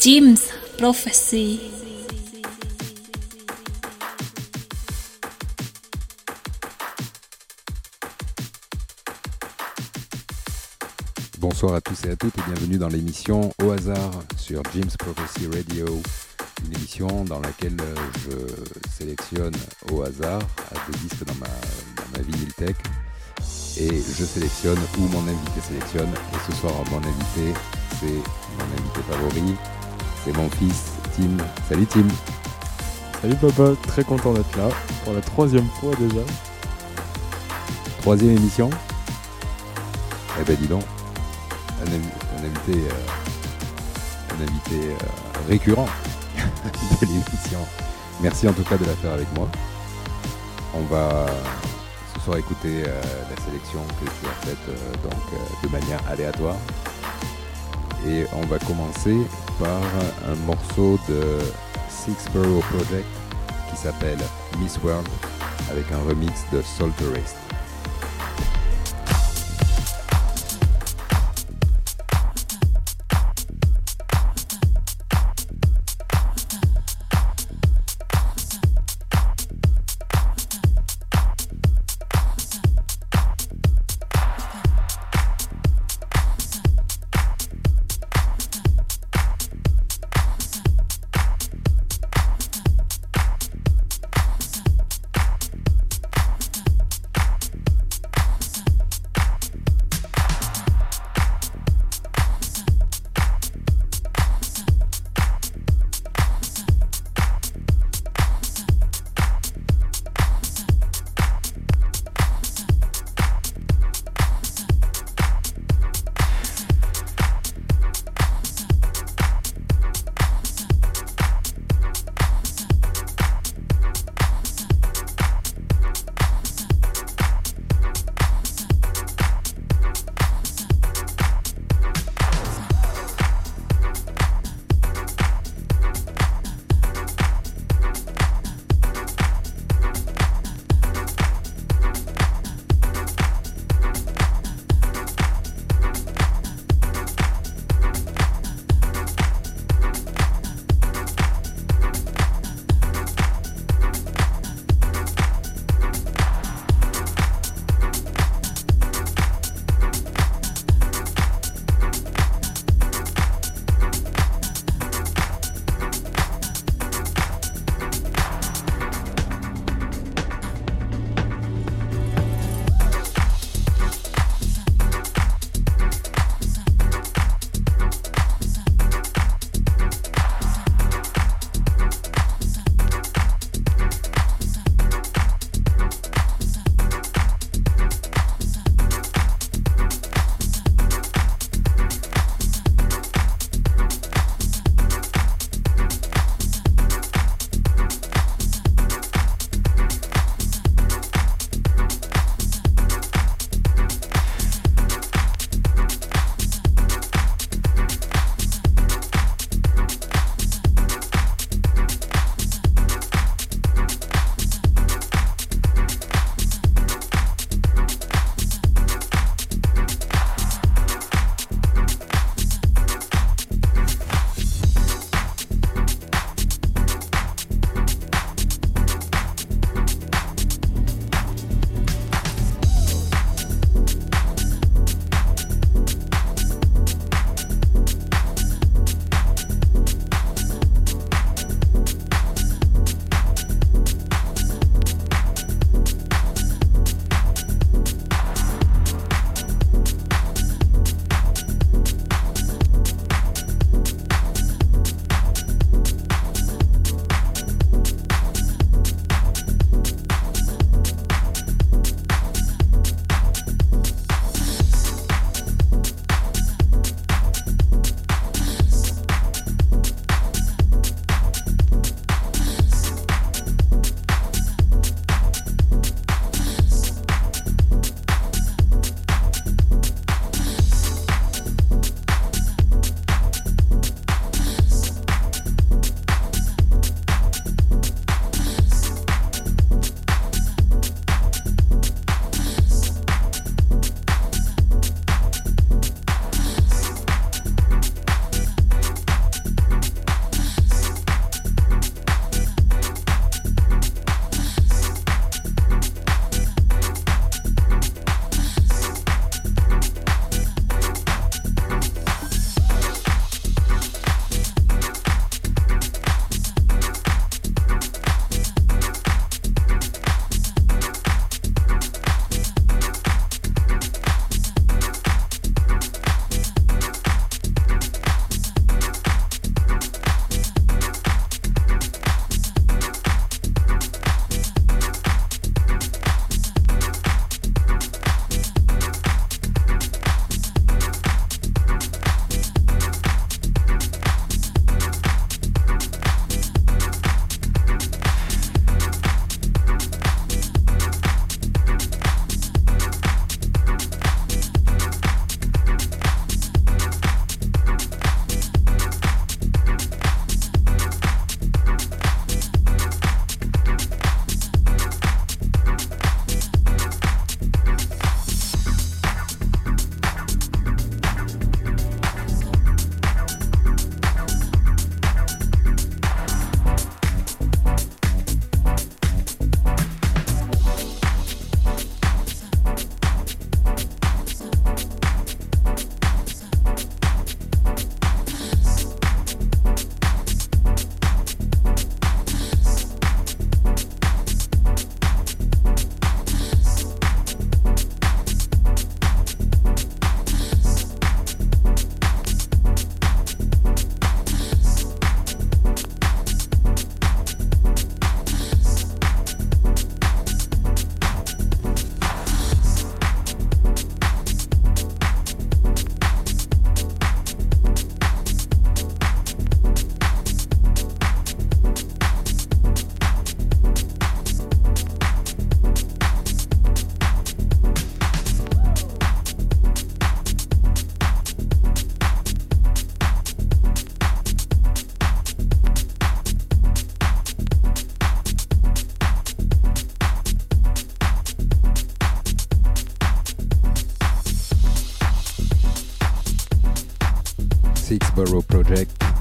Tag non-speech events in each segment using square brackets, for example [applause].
Jim's Prophecy. Bonsoir à tous et à toutes et bienvenue dans l'émission Au hasard sur Jim's Prophecy Radio, une émission dans laquelle je sélectionne au hasard des disques dans ma, dans ma vinyltech et je sélectionne ou mon invité sélectionne. Et ce soir, mon invité, c'est mon invité favori, c'est mon fils Tim. Salut Tim. Salut papa, très content d'être là pour la troisième fois déjà. Troisième émission Eh ben dis donc, un, invité, euh, un invité euh, récurrent [laughs] de l'émission. Merci en tout cas de la faire avec moi. On va ce soir écouter euh, la sélection que tu as faite donc de manière aléatoire. Et on va commencer par un morceau de Six Borough Project qui s'appelle Miss World avec un remix de Soul Tourist.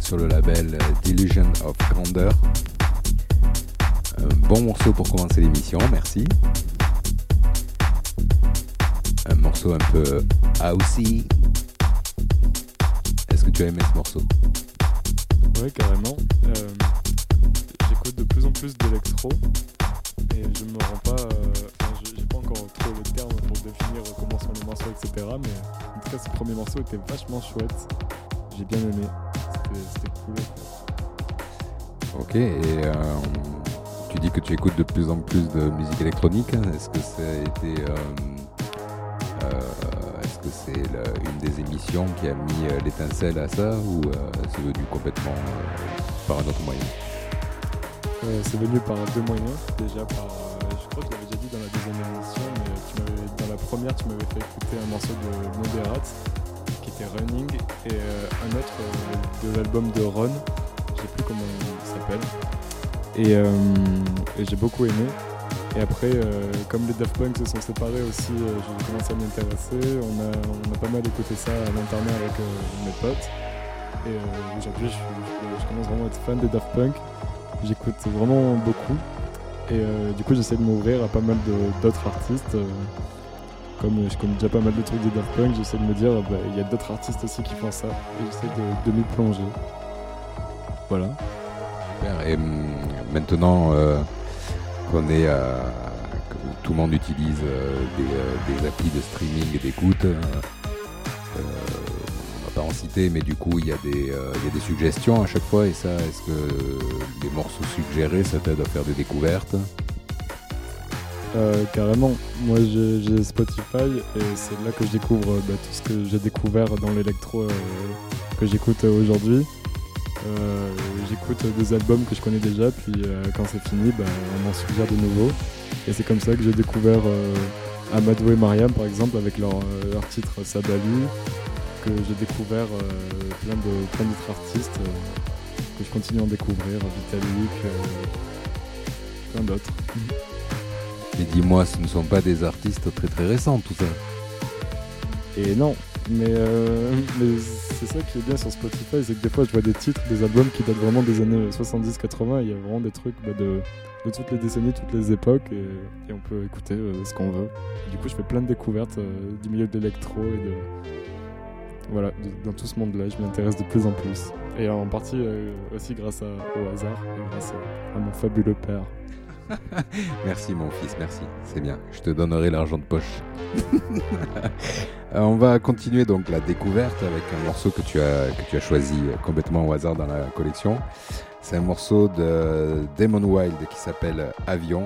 Sur le label Delusion of Grandeur. Un bon morceau pour commencer l'émission, merci. Un morceau un peu housey. Est-ce que tu as aimé ce morceau? Ouais, carrément. Euh, j'écoute de plus en plus d'électro et je me rends pas. Euh, j'ai pas encore trop le terme pour définir comment sont les morceaux, etc. Mais en tout cas, ce premier morceau était vachement chouette. J'ai bien aimé. C'était cool. Ok, et euh, tu dis que tu écoutes de plus en plus de musique électronique. Est-ce que ça a été. Est-ce que c'est une des émissions qui a mis l'étincelle à ça ou c'est venu complètement par un autre moyen? C'est venu par deux moyens. Déjà par. je crois que tu l'avais déjà dit dans la deuxième émission, mais dans la première, tu m'avais fait écouter un morceau de Moderat Running et un autre de l'album de Ron. Je sais plus comment il s'appelle. et j'ai beaucoup aimé. Et après, euh, comme les Daft Punk se sont séparés aussi, euh, j'ai commencé à m'intéresser. On a, on a pas mal écouté ça à l'internat avec euh, mes potes. Et aujourd'hui, je, commence vraiment à être fan des Daft Punk. J'écoute vraiment beaucoup. Et du coup, j'essaie de m'ouvrir à pas mal d'autres artistes. Comme je connais déjà pas mal de trucs des Daft Punk, j'essaie de me dire, bah, il y a d'autres artistes aussi qui font ça. Et j'essaie de, de m'y plonger. Voilà. Et hum, maintenant qu'on est à, que tout le monde utilise euh, des, euh, applis de streaming et d'écoute. Euh, on va pas en citer, mais du coup il y, y a des suggestions à chaque fois. Et ça, est-ce que les morceaux suggérés, ça t'aide à faire des découvertes? Carrément. Moi j'ai Spotify et c'est là que je découvre bah, tout ce que j'ai découvert dans l'électro que j'écoute aujourd'hui. Euh, j'écoute des albums que je connais déjà, puis euh, quand c'est fini, bah, on m'en suggère de nouveau Et c'est comme ça que j'ai découvert euh, Amadou et Mariam, par exemple, avec leur, leur titre Sabali, que j'ai découvert plein de plein d'autres artistes que je continue à en découvrir, Vitalik, plein d'autres. Mais dis-moi, ce ne sont pas des artistes très très récents tout ça Et non, mais, euh, c'est ça qui est bien sur Spotify, c'est que des fois je vois des titres, des albums qui datent vraiment des années 70-80, il y a vraiment des trucs bah, de, toutes les décennies, toutes les époques, et, on peut écouter euh, ce qu'on veut. du coup je fais plein de découvertes euh, du milieu de l'électro et de... Voilà, dans tout ce monde-là, je m'intéresse de plus en plus. Et en partie aussi grâce au hasard et grâce à mon fabuleux père. [laughs] merci mon fils, merci. C'est bien. Je te donnerai l'argent de poche. Euh, on va continuer donc la découverte avec un morceau que tu as, que tu as choisi complètement au hasard dans la collection. C'est un morceau de Damon Wild qui s'appelle Avion.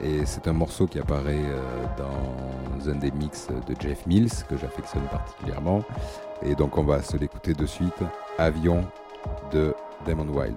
Et c'est un morceau qui apparaît euh, dans un des mix de Jeff Mills que j'affectionne particulièrement. Et donc on va se l'écouter de suite. Avion de Damon Wild.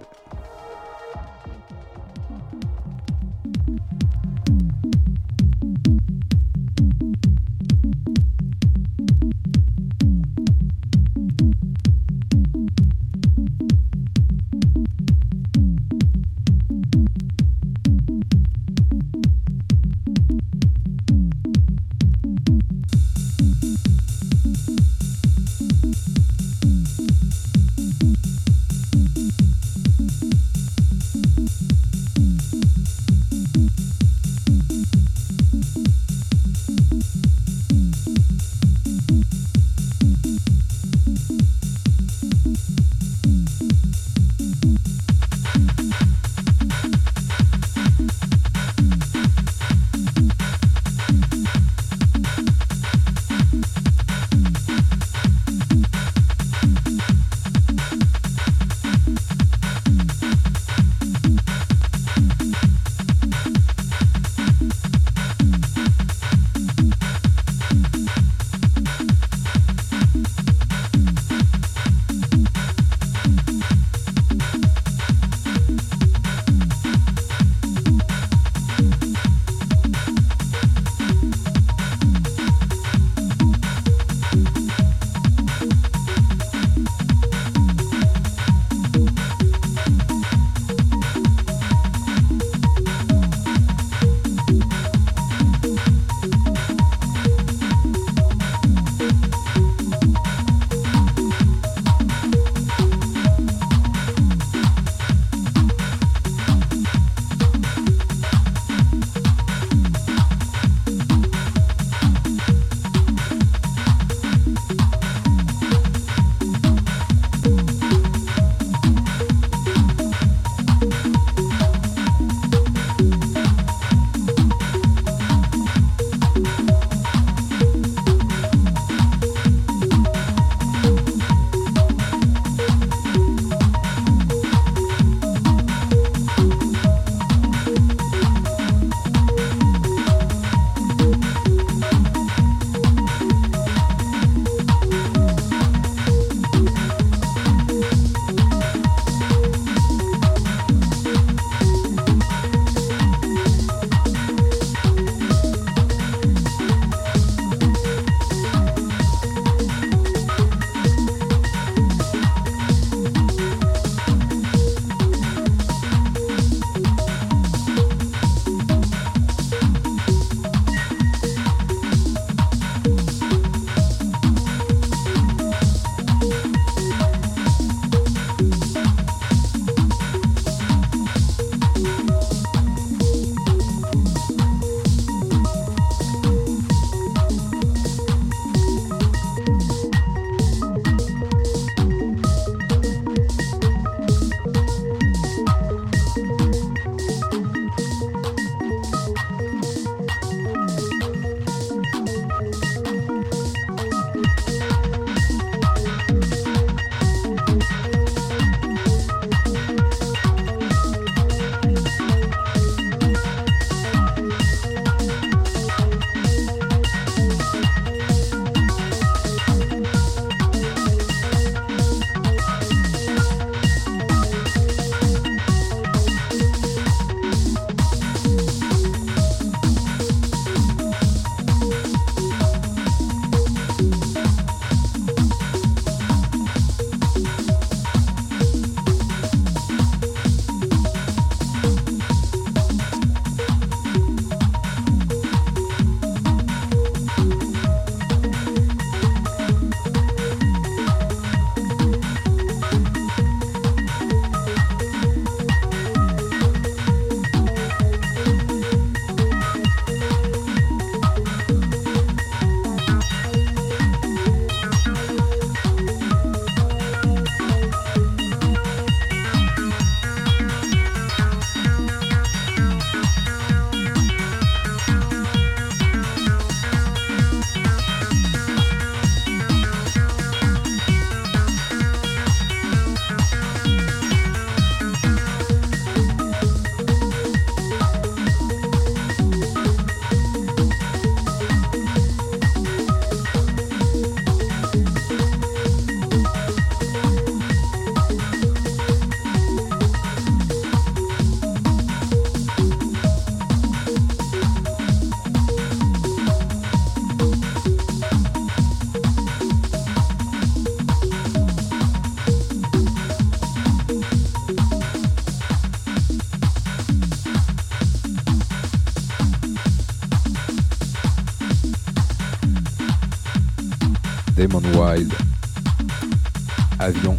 Avion.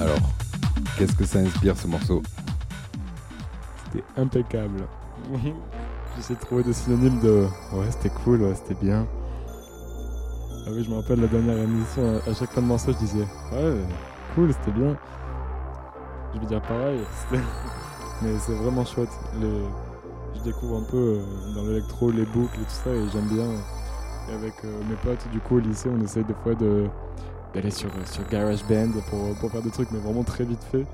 Alors, qu'est-ce que ça inspire ce morceau? C'était impeccable. [laughs] J'essaie de trouver des synonymes de ouais, c'était cool, ouais, c'était bien. Ah oui, je me rappelle la dernière émission, à chaque fin de morceau, je disais ouais, cool, c'était bien. Je veux dire pareil, [laughs] mais c'est vraiment chouette. Je découvre un peu euh, dans l'électro les boucles et tout ça, et j'aime bien. Et avec euh, mes potes, du coup, au lycée, on essaye des fois d'aller sur, sur GarageBand pour, pour faire des trucs, mais vraiment très vite fait.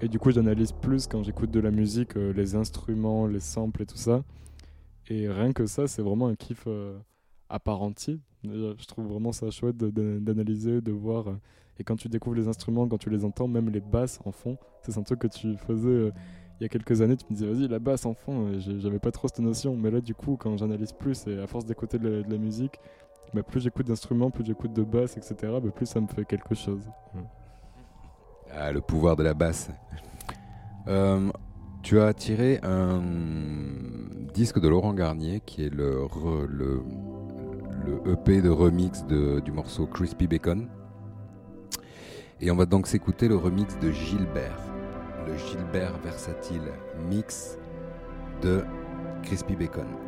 Et du coup, j'analyse plus quand j'écoute de la musique, euh, les instruments, les samples et tout ça. Et rien que ça, c'est vraiment un kiff entier. Je trouve vraiment ça chouette d'analyser, de, voir. Et quand tu découvres les instruments, quand tu les entends, même les basses en fond, c'est un truc que tu faisais euh, il y a quelques années. Tu me disais, vas-y, la basse en fond, j'avais pas trop cette notion. Mais là, du coup, quand j'analyse plus et à force d'écouter de, la musique, bah, plus j'écoute d'instruments, plus j'écoute de basse, etc., bah, plus ça me fait quelque chose. Ah, le pouvoir de la basse. Euh, tu as tiré un disque de Laurent Garnier qui est le, le EP de remix du morceau Crispy Bacon. Et on va donc s'écouter le remix de Gilbert, Gilbert Versatile mix de Crispy Bacon.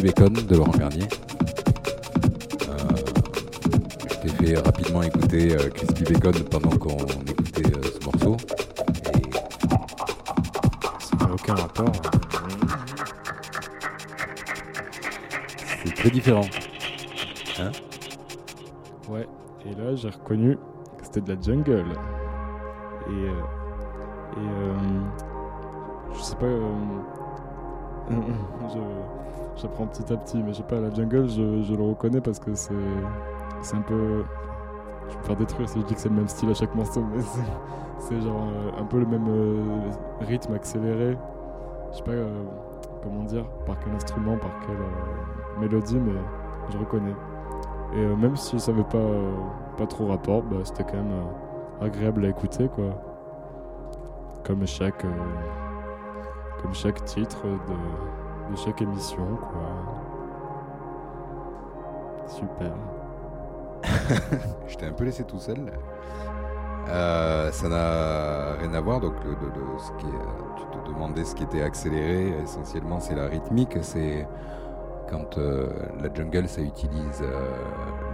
Bacon de Laurent Garnier. Euh, je t'ai fait rapidement écouter euh, Crispy Bacon pendant qu'on écoutait euh, ce morceau. Et Ça n'a aucun rapport. c'est très différent. Ouais, et là j'ai reconnu que c'était de la jungle. Et, euh, et euh, je sais pas, je, j'apprends petit à petit, mais je sais pas, la jungle je, je le reconnais parce que c'est, un peu. Je vais me faire détruire si je dis que c'est le même style à chaque morceau, mais c'est, genre euh, un peu le même euh, rythme accéléré. Je sais pas euh, comment dire, par quel instrument, par quelle mélodie, mais je reconnais. Et même si ça n'avait pas, pas trop rapport, bah, c'était quand même agréable à écouter, quoi. Comme chaque, comme chaque titre de, chaque émission, quoi. Super. [laughs] Je t'ai un peu laissé tout seul. Euh, ça n'a rien à voir. Donc, de ce qui est- tu te demandais ce qui était accéléré. Essentiellement, c'est la rythmique. C'est quand euh, la jungle, ça utilise euh,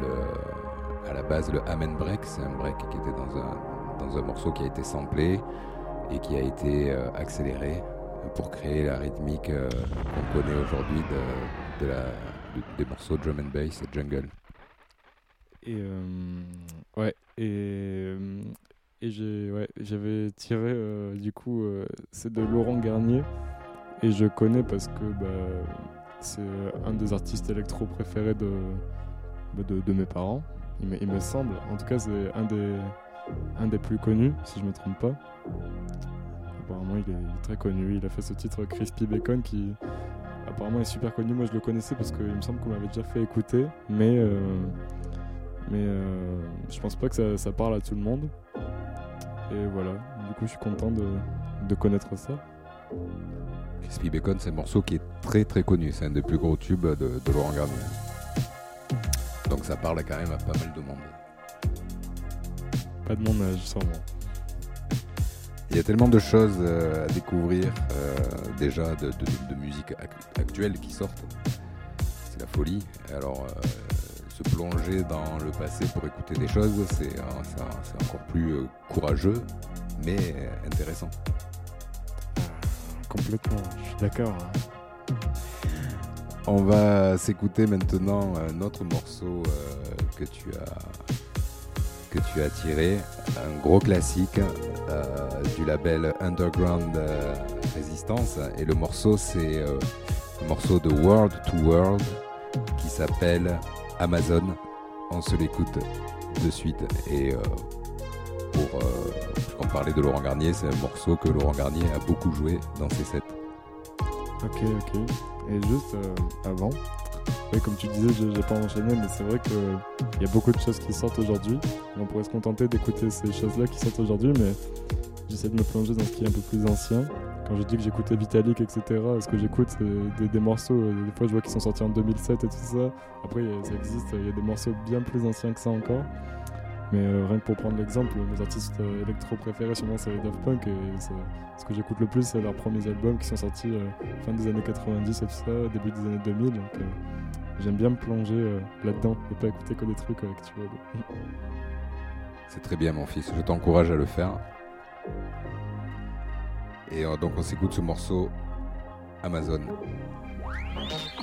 le, à la base le amen break. C'est un break qui était dans un, dans un morceau qui a été samplé et qui a été accéléré pour créer la rythmique euh, qu'on connaît aujourd'hui de, des morceaux drum and bass et jungle. Et euh, ouais, et, euh, et j'ai, ouais, j'avais tiré du coup, c'est de Laurent Garnier, et je connais parce que bah, c'est un des artistes électro préférés de, bah, de, mes parents, il me, semble. En tout cas, c'est un des, un des plus connus, si je me trompe pas. Apparemment, il est très connu. Il a fait ce titre Crispy Bacon qui apparemment est super connu. Moi, je le connaissais parce qu'il me semble qu'on m'avait déjà fait écouter, mais euh, mais euh, je pense pas que ça, ça parle à tout le monde. Et voilà, du coup je suis content de, de connaître ça. Crispy Bacon, c'est un morceau qui est très très connu. C'est un des plus gros tubes de, de Laurent Garnier. Donc ça parle quand même à pas mal de monde. Pas de mon âge, sûrement. Il y a tellement de choses euh, à découvrir euh, déjà de, de- de musique ac- actuelle qui sortent. C'est la folie. Alors euh, se plonger dans le passé pour écouter des choses, c'est encore plus courageux, mais intéressant. Complètement, je suis d'accord. On va s'écouter maintenant un autre morceau que tu as que tu as tiré, un gros classique euh, du label Underground euh, Resistance et le morceau c'est euh, un morceau de World to World qui s'appelle Amazon. On se l'écoute de suite et euh, pour euh, puisqu'on parlait de Laurent Garnier, c'est un morceau que Laurent Garnier a beaucoup joué dans ses sets. Ok, ok. Et juste euh, avant, comme tu disais, je j'ai pas enchaîné, mais c'est vrai qu'il y a beaucoup de choses qui sortent aujourd'hui. On pourrait se contenter d'écouter ces choses-là qui sortent aujourd'hui, mais j'essaie de me plonger dans ce qui est un peu plus ancien. Quand je dis que j'écoutais Vitalik, etc., ce que j'écoute, c'est des, morceaux, euh, des fois je vois qu'ils sont sortis en 2007 et tout ça. Après, a- ça existe, il y a des morceaux bien plus anciens que ça encore. Mais euh, rien que pour prendre l'exemple, mes artistes euh, électro préférés, sûrement, c'est les Daft Punk. Ce que j'écoute le plus, c'est leurs premiers albums qui sont sortis euh, fin des années 90 et tout ça, début des années 2000. Donc euh, j'aime bien me plonger euh, là-dedans et pas écouter que des trucs euh, actuels. C'est très bien mon fils, je t'encourage à le faire. Et euh, donc on s'écoute ce morceau Amazon. Amazon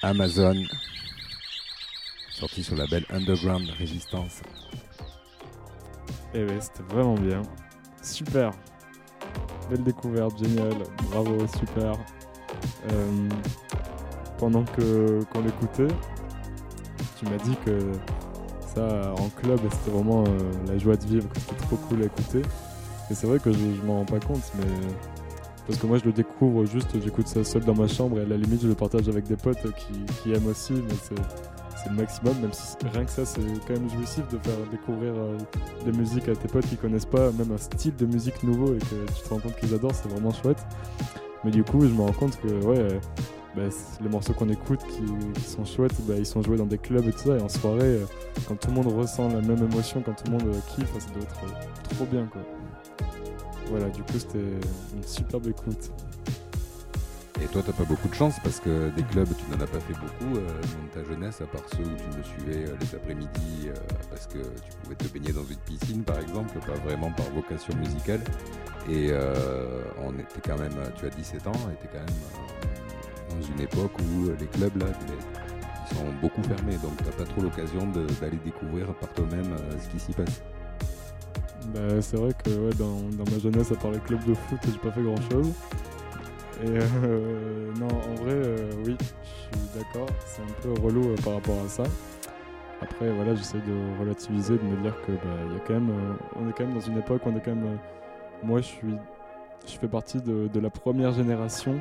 Amazon, sorti sur la belle Underground Resistance. Et eh ouais, c'était vraiment bien. Super. Belle découverte, génial. Bravo, super. Euh, pendant que qu'on l'écoutait, tu m'as dit que ça en club c'était vraiment euh, la joie de vivre, que c'était trop cool à écouter. Et c'est vrai que je, je m'en rends pas compte, mais parce que moi je le découvre juste, j'écoute ça seul dans ma chambre et à la limite je le partage avec des potes qui, aiment aussi, mais c'est le maximum, même si rien que ça c'est quand même jouissif de faire découvrir euh, des musiques à tes potes qui connaissent pas, même un style de musique nouveau et que tu te rends compte qu'ils adorent, c'est vraiment chouette. Mais du coup je me rends compte que ouais, bah, les morceaux qu'on écoute qui, sont chouettes, bah, ils sont joués dans des clubs et tout ça. Et en soirée, euh, quand tout le monde ressent la même émotion, quand tout le monde euh, kiffe, ça doit être trop bien. Quoi. Voilà, du coup, c'était une superbe écoute. Et toi, t'as pas beaucoup de chance parce que des clubs, tu n'en as pas fait beaucoup dans ta jeunesse, à part ceux où tu me suivais les après-midi parce que tu pouvais te baigner dans une piscine, par exemple, pas vraiment par vocation musicale. Et on était quand même, tu as 17 ans, et t'es quand même dans une époque où euh, les clubs là, sont beaucoup fermés, donc t'as pas trop l'occasion d'aller découvrir par toi-même euh, ce qui s'y passe. Bah, c'est vrai que ouais, dans, ma jeunesse, à part les clubs de foot, j'ai pas fait grand chose. Et euh, non, en vrai, oui, je suis d'accord, c'est un peu relou par rapport à ça. Après, voilà, j'essaie de relativiser, de me dire que bah, y a quand même, on est quand même dans une époque où on est quand même. moi, je suis, je fais partie de, de la première génération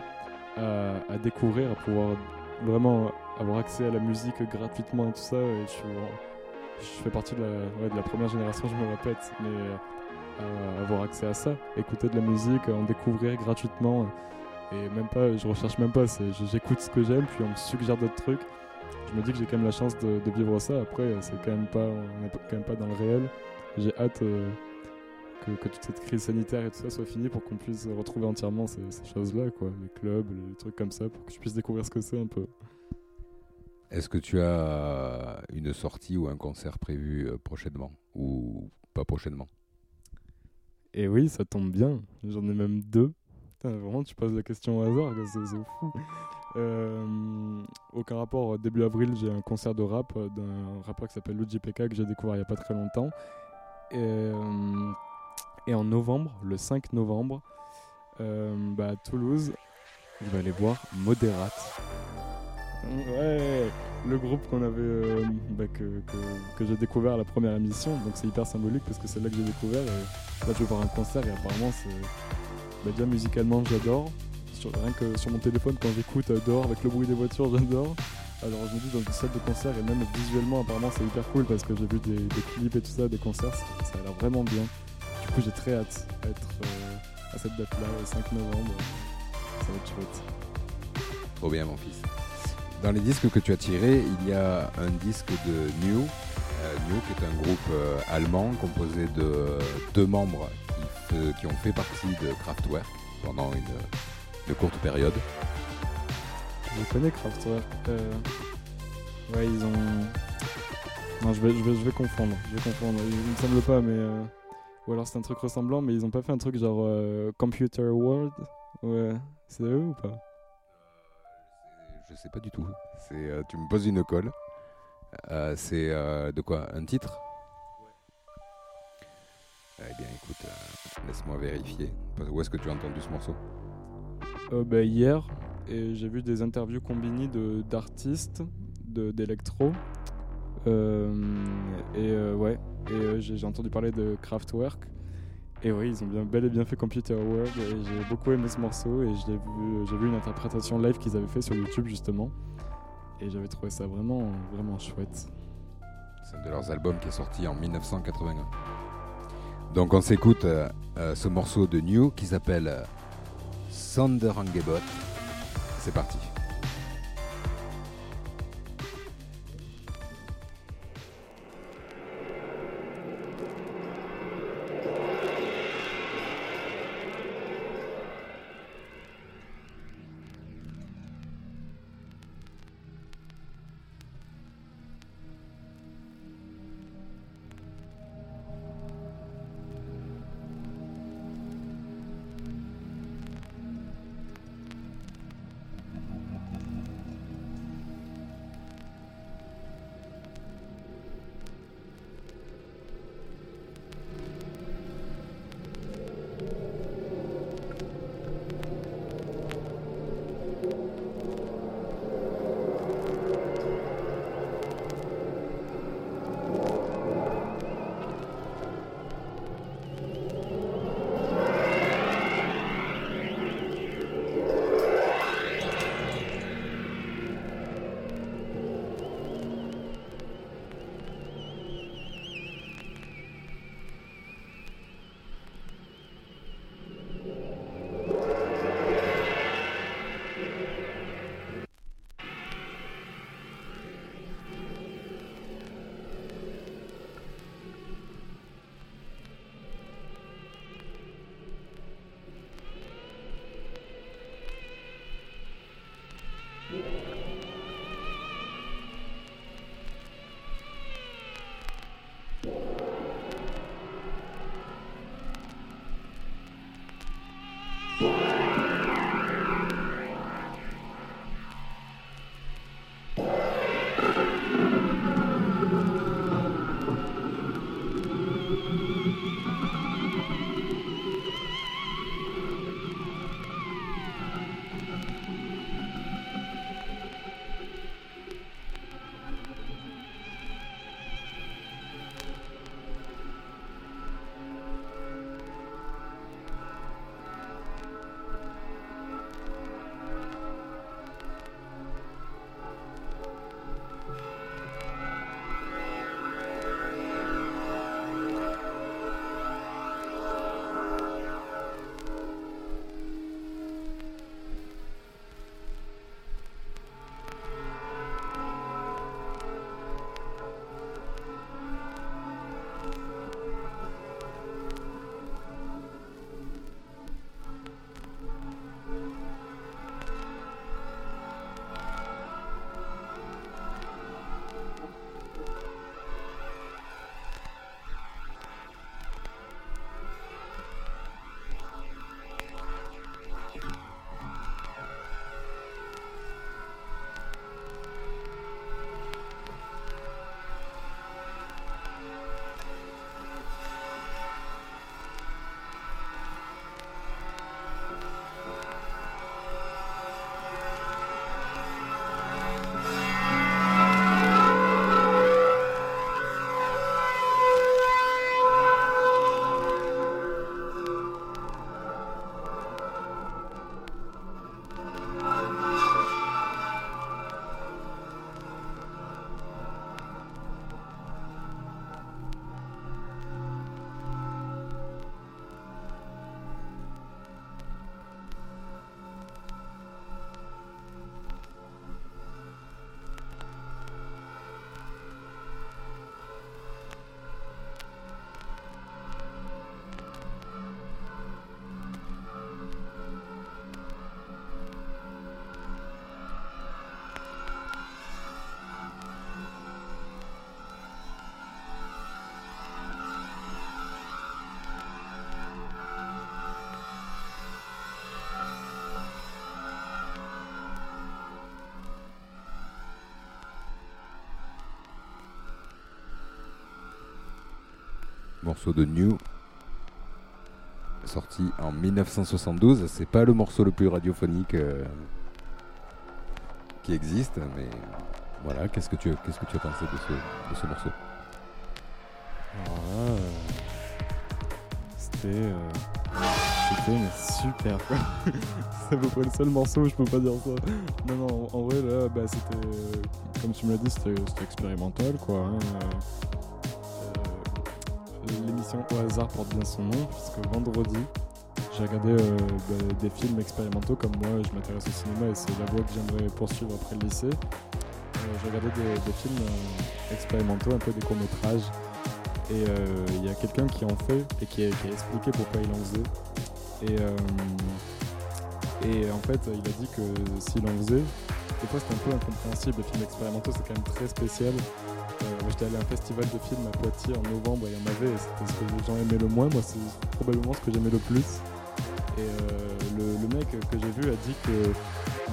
à, découvrir, à pouvoir vraiment avoir accès à la musique gratuitement et tout ça. Et je, je fais partie de la, première génération, je me répète, mais euh, avoir accès à ça, écouter de la musique, en découvrir gratuitement. Et même pas, je recherche même pas, j'écoute ce que j'aime, puis on me suggère d'autres trucs. Je me dis que j'ai quand même la chance de, vivre ça. Après, c'est quand même pas, on n'est quand même pas dans le réel. J'ai hâte. Euh, que, toute cette crise sanitaire et tout ça soit finie pour qu'on puisse retrouver entièrement ces, choses-là, quoi, les clubs, les trucs comme ça, pour que je puisse découvrir ce que c'est un peu. Est-ce que tu as une sortie ou un concert prévu euh, prochainement ou pas prochainement? Eh oui, ça tombe bien. J'en ai même deux. vraiment, tu poses la question au hasard, c'est fou. Euh, aucun rapport. Début avril, j'ai un concert de rap d'un rappeur qui s'appelle Luigi PK que j'ai découvert il n'y a pas très longtemps. Et, euh, en novembre, le 5 novembre, euh, bah, à Toulouse, je vais aller voir Moderate. Ouais, le groupe qu'on avait, euh, bah, que, que, j'ai découvert à la première émission, donc c'est hyper symbolique parce que c'est là que j'ai découvert. Et là, je vais voir un concert et apparemment, c'est bah, déjà musicalement, j'adore. rien que sur mon téléphone, quand j'écoute euh, dehors avec le bruit des voitures, [laughs] j'adore. Alors je me dis dans une salle de concert et même visuellement apparemment c'est hyper cool parce que j'ai vu des, clips et tout ça, des concerts, ça a l'air vraiment bien. Du coup, j'ai très hâte d'être euh, à cette date-là, le 5 novembre. Ça va être chouette. Trop bien, mon fils. Dans les disques que tu as tirés, il y a un disque de New, euh, New qui est un groupe euh, allemand composé de deux membres qui, ont fait partie de Kraftwerk pendant une, courte période. Je connais Kraftwerk. Ouais, ils ont. Non, je vais, je vais, je vais confondre. Je vais. Il me semble pas, mais. Ou alors c'est un truc ressemblant, mais ils ont pas fait un truc genre euh, Computer World Ouais, c'est eux ou pas? Je sais pas du tout. C'est, euh, tu me poses une colle. Euh, c'est de quoi? Un titre? Ouais. Eh bien écoute, laisse-moi vérifier. Où est-ce que tu as entendu ce morceau? Bah, Hier, et j'ai vu des interviews combinées de, d'artistes d'électro. et ouais, et euh, j'ai entendu parler de Kraftwerk. Et oui, ils ont bien, bel et bien fait Computer World. Et j'ai beaucoup aimé ce morceau. Et j'ai vu, vu une interprétation live qu'ils avaient fait sur YouTube justement. Et j'avais trouvé ça vraiment, vraiment chouette. C'est un de leurs albums qui est sorti en 1981. Donc on s'écoute euh, euh, ce morceau de New qui s'appelle Sonderangebot. C'est parti. Morceau de New, sorti en 1972. C'est pas le morceau le plus radiophonique euh, qui existe, mais voilà. Qu'est-ce que tu qu'est-ce que tu as pensé de ce, de ce morceau? Euh, c'était euh, super quoi. c'est à peu près le seul morceau où je peux pas dire ça. Non non, en, vrai là, bah, c'était euh, comme tu me l'as dit, c'était expérimental quoi. hein, au hasard porte bien son nom puisque vendredi j'ai regardé euh, des films expérimentaux comme moi je m'intéresse au cinéma et c'est la voie que j'aimerais poursuivre après le lycée. Euh, j'ai regardé des, films euh, expérimentaux, un peu des courts métrages et il y a quelqu'un qui en fait et qui a, expliqué pourquoi il en faisait. Et, et en fait, il a dit que s'il en faisait, des fois c'était un peu incompréhensible. Les films expérimentaux, c'est quand même très spécial. Euh, J'étais allé à un festival de films à Poitiers en novembre et il y en avait, et c'était ce que les gens aimaient le moins. Moi, c'est probablement ce que j'aimais le plus. Et euh, le, mec que j'ai vu a dit que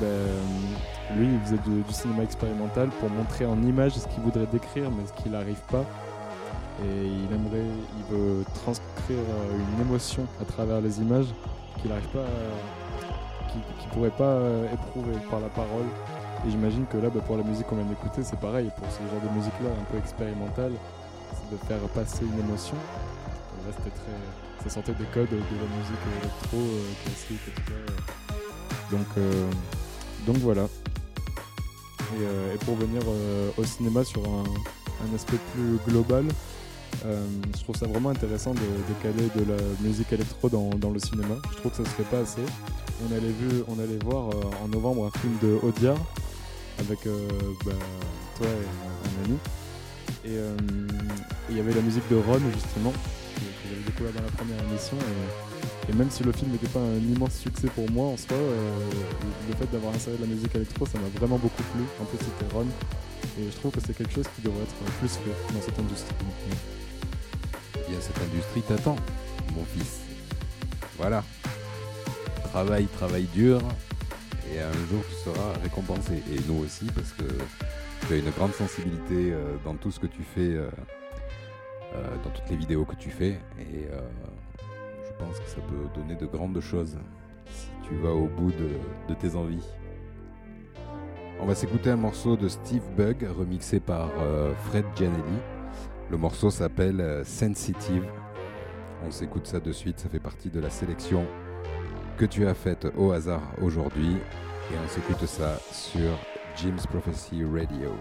ben, lui, il faisait du, cinéma expérimental pour montrer en image ce qu'il voudrait décrire, mais ce qu'il n'arrive pas. Et il aimerait, il veut transcrire euh, une émotion à travers les images qu'il n'arrive pas, qu'il pourrait pas éprouver par la parole. Et j'imagine que là, bah, pour la musique qu'on vient d'écouter, c'est pareil. Pour ce genre de musique-là, un peu expérimentale, c'est de faire passer une émotion. Là, ça sortait des codes de la musique électro, euh, classique et. Donc, euh, donc voilà. Et, euh, pour venir euh, au cinéma sur un, aspect plus global, euh, je trouve ça vraiment intéressant de, de caler de la musique électro dans, le cinéma. Je trouve que ça se fait pas assez. On allait, voir euh, en novembre un film de Audiard avec euh, bah, toi et un ami. Et euh, et il y avait la musique de Ron justement, que, j'avais découvert dans la première émission. Et, même si le film n'était pas un immense succès pour moi en soi, euh, le fait d'avoir inséré de la musique électro, ça m'a vraiment beaucoup plu. En plus, c'était Ron. Et je trouve que c'est quelque chose qui devrait être plus fait dans cette industrie. Eh bien, cette industrie t'attend, mon fils. Voilà. Travaille, travaille dur, et un jour tu seras récompensé. Et nous aussi, parce que tu as une grande sensibilité euh, dans tout ce que tu fais, euh, euh, dans toutes les vidéos que tu fais, et je pense que ça peut donner de grandes choses si tu vas au bout de, de tes envies. On va s'écouter un morceau de Steve Bug remixé par Fred Gianelli. Le morceau s'appelle Sensitive. On s'écoute ça de suite, ça fait partie de la sélection que tu as faite au hasard aujourd'hui. Et on s'écoute ça sur Jim's Prophecy Radio.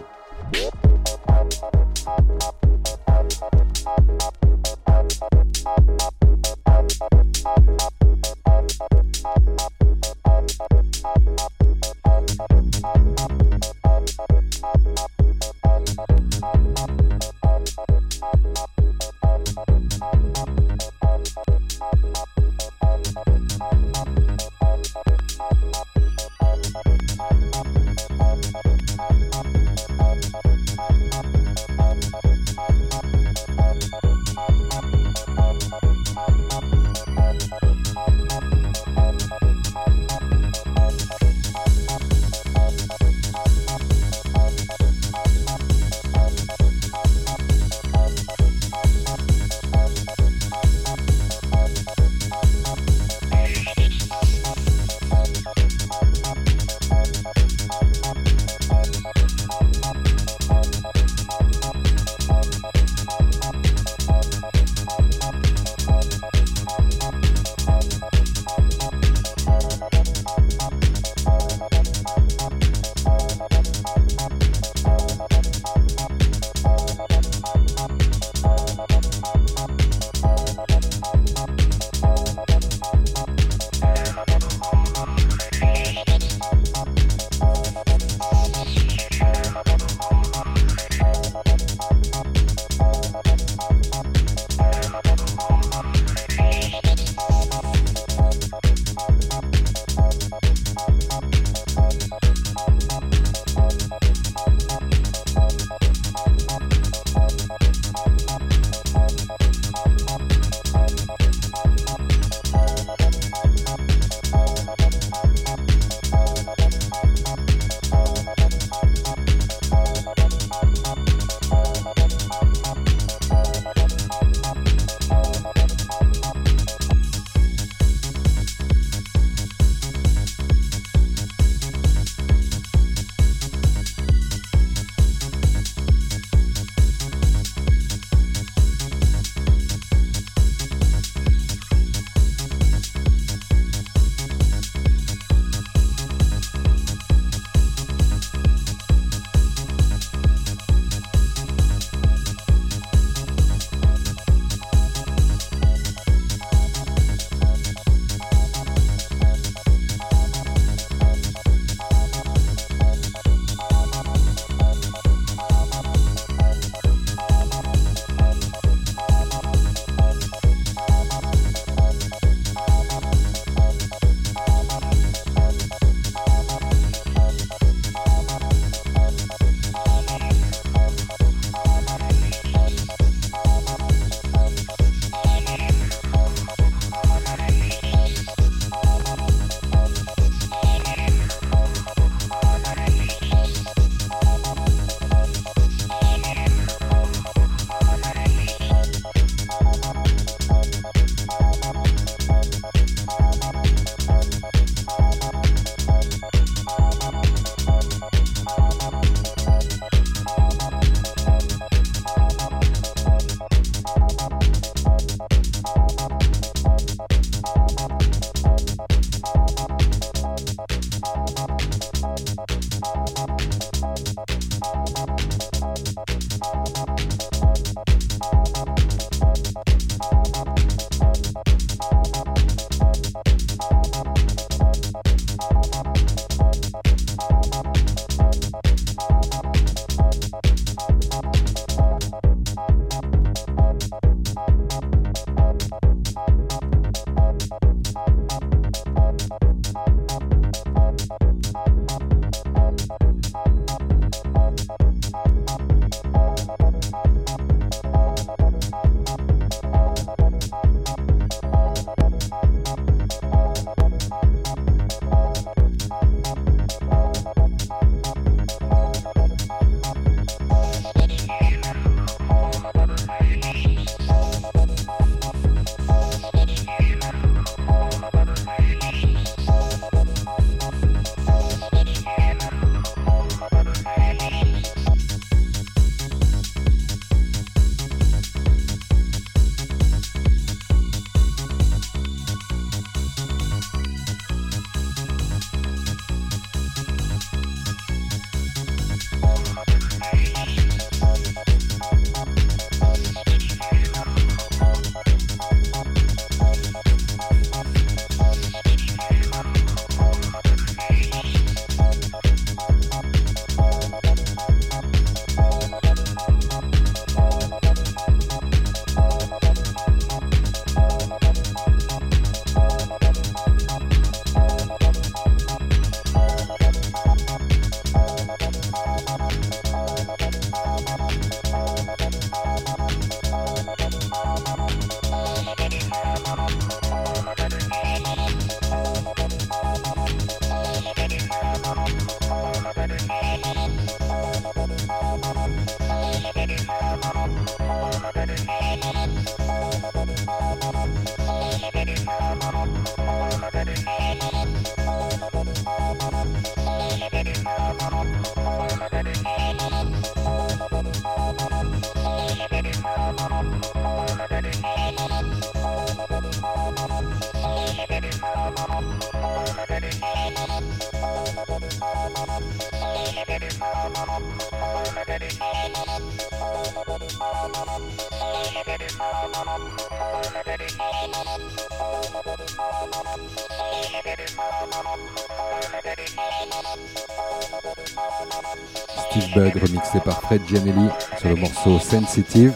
Fred Gianelli sur le morceau Sensitive.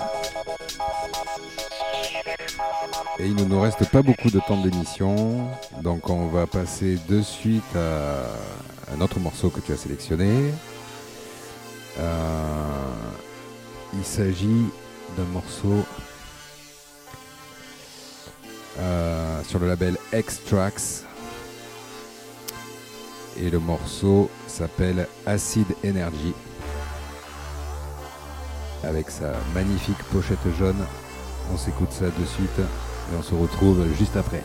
Et il ne nous reste pas beaucoup de temps d'émission, donc on va passer de suite à un autre morceau que tu as sélectionné. Euh, il s'agit d'un morceau euh, sur le label X-Tracks. Et le morceau s'appelle Acid Energy. Avec sa magnifique pochette jaune. On s'écoute ça de suite et on se retrouve juste après.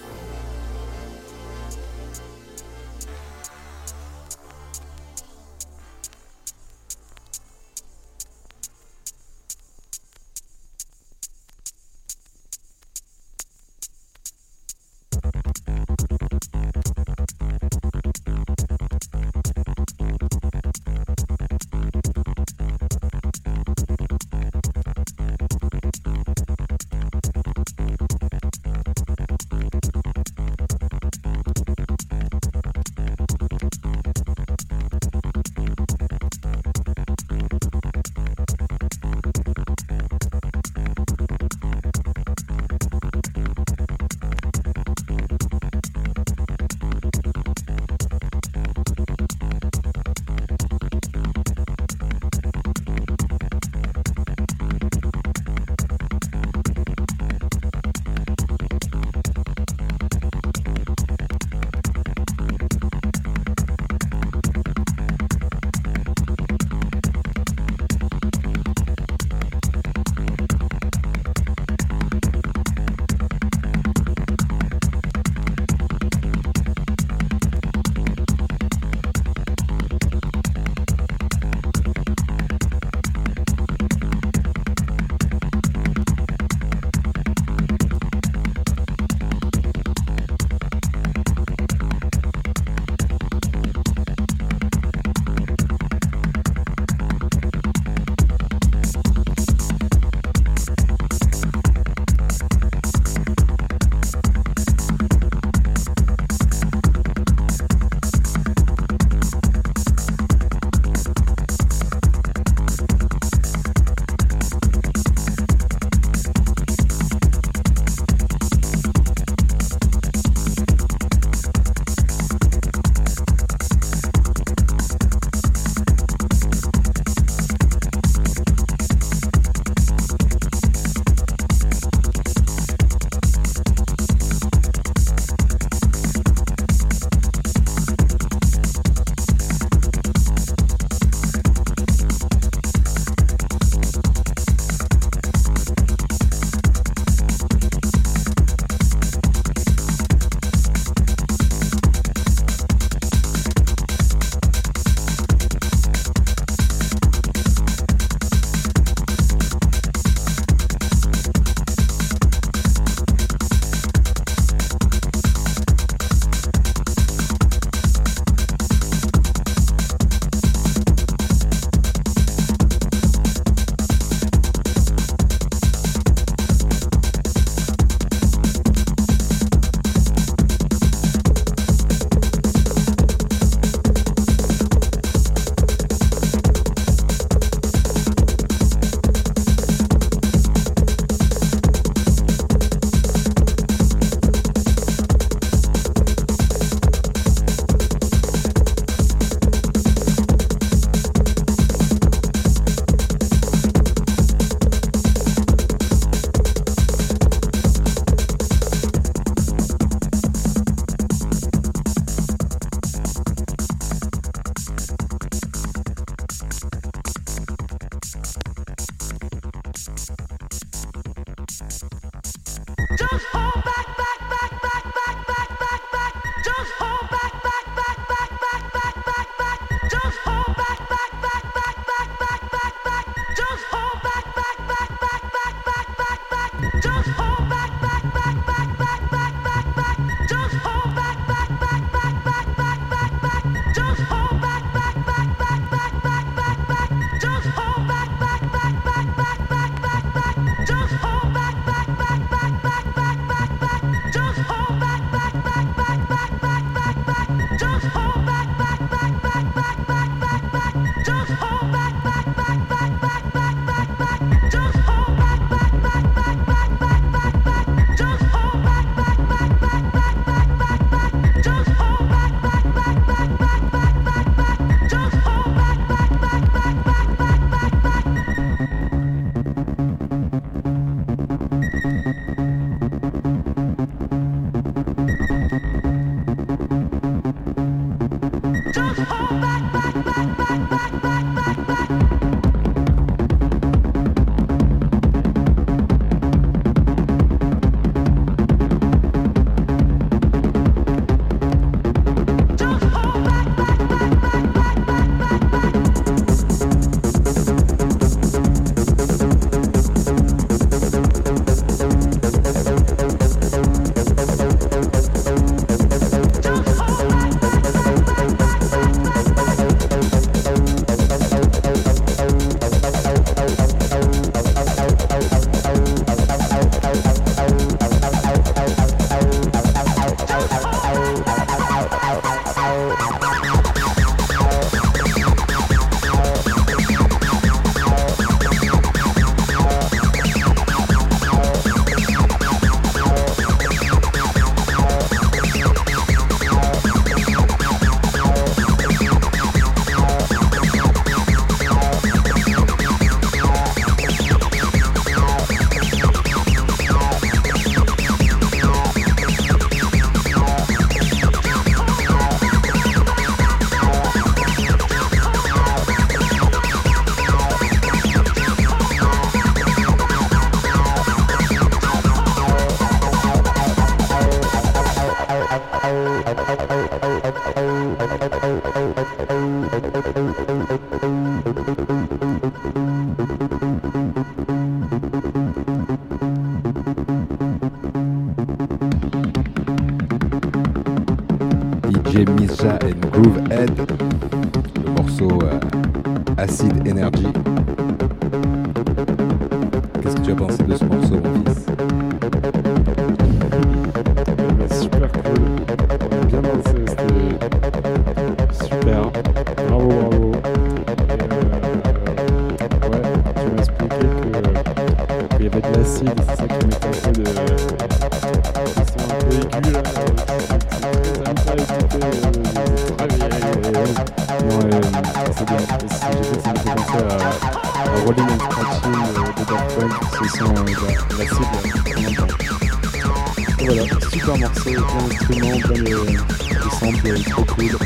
Plein trop cool.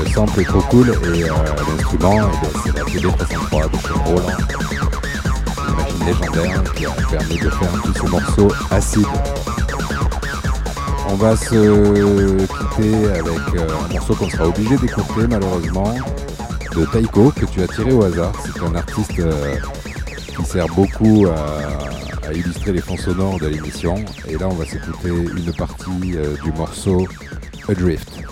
Le sample est trop cool et euh, l'instrument, c'est la TD303 de chez Roland. Une machine légendaire qui a permis de faire tout ce morceau acide. On va se quitter avec euh, un morceau qu'on sera obligé d'écouter malheureusement de Taiko que tu as tiré au hasard. C'est un artiste euh, qui sert beaucoup à, à illustrer les fonds sonores de l'émission. Et là, on va s'écouter une partie euh, du morceau Adrift.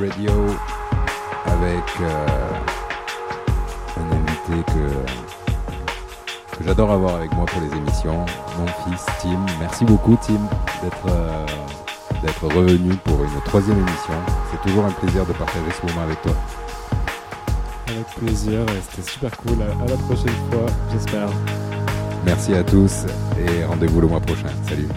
Radio avec euh, un invité que, que j'adore avoir avec moi pour les émissions, mon fils Tim. Merci beaucoup Tim d'être euh, d'être revenu pour une troisième émission. C'est toujours un plaisir de partager ce moment avec toi. Avec plaisir, c'était super cool. À la prochaine fois, j'espère. Merci à tous et rendez-vous le mois prochain. Salut.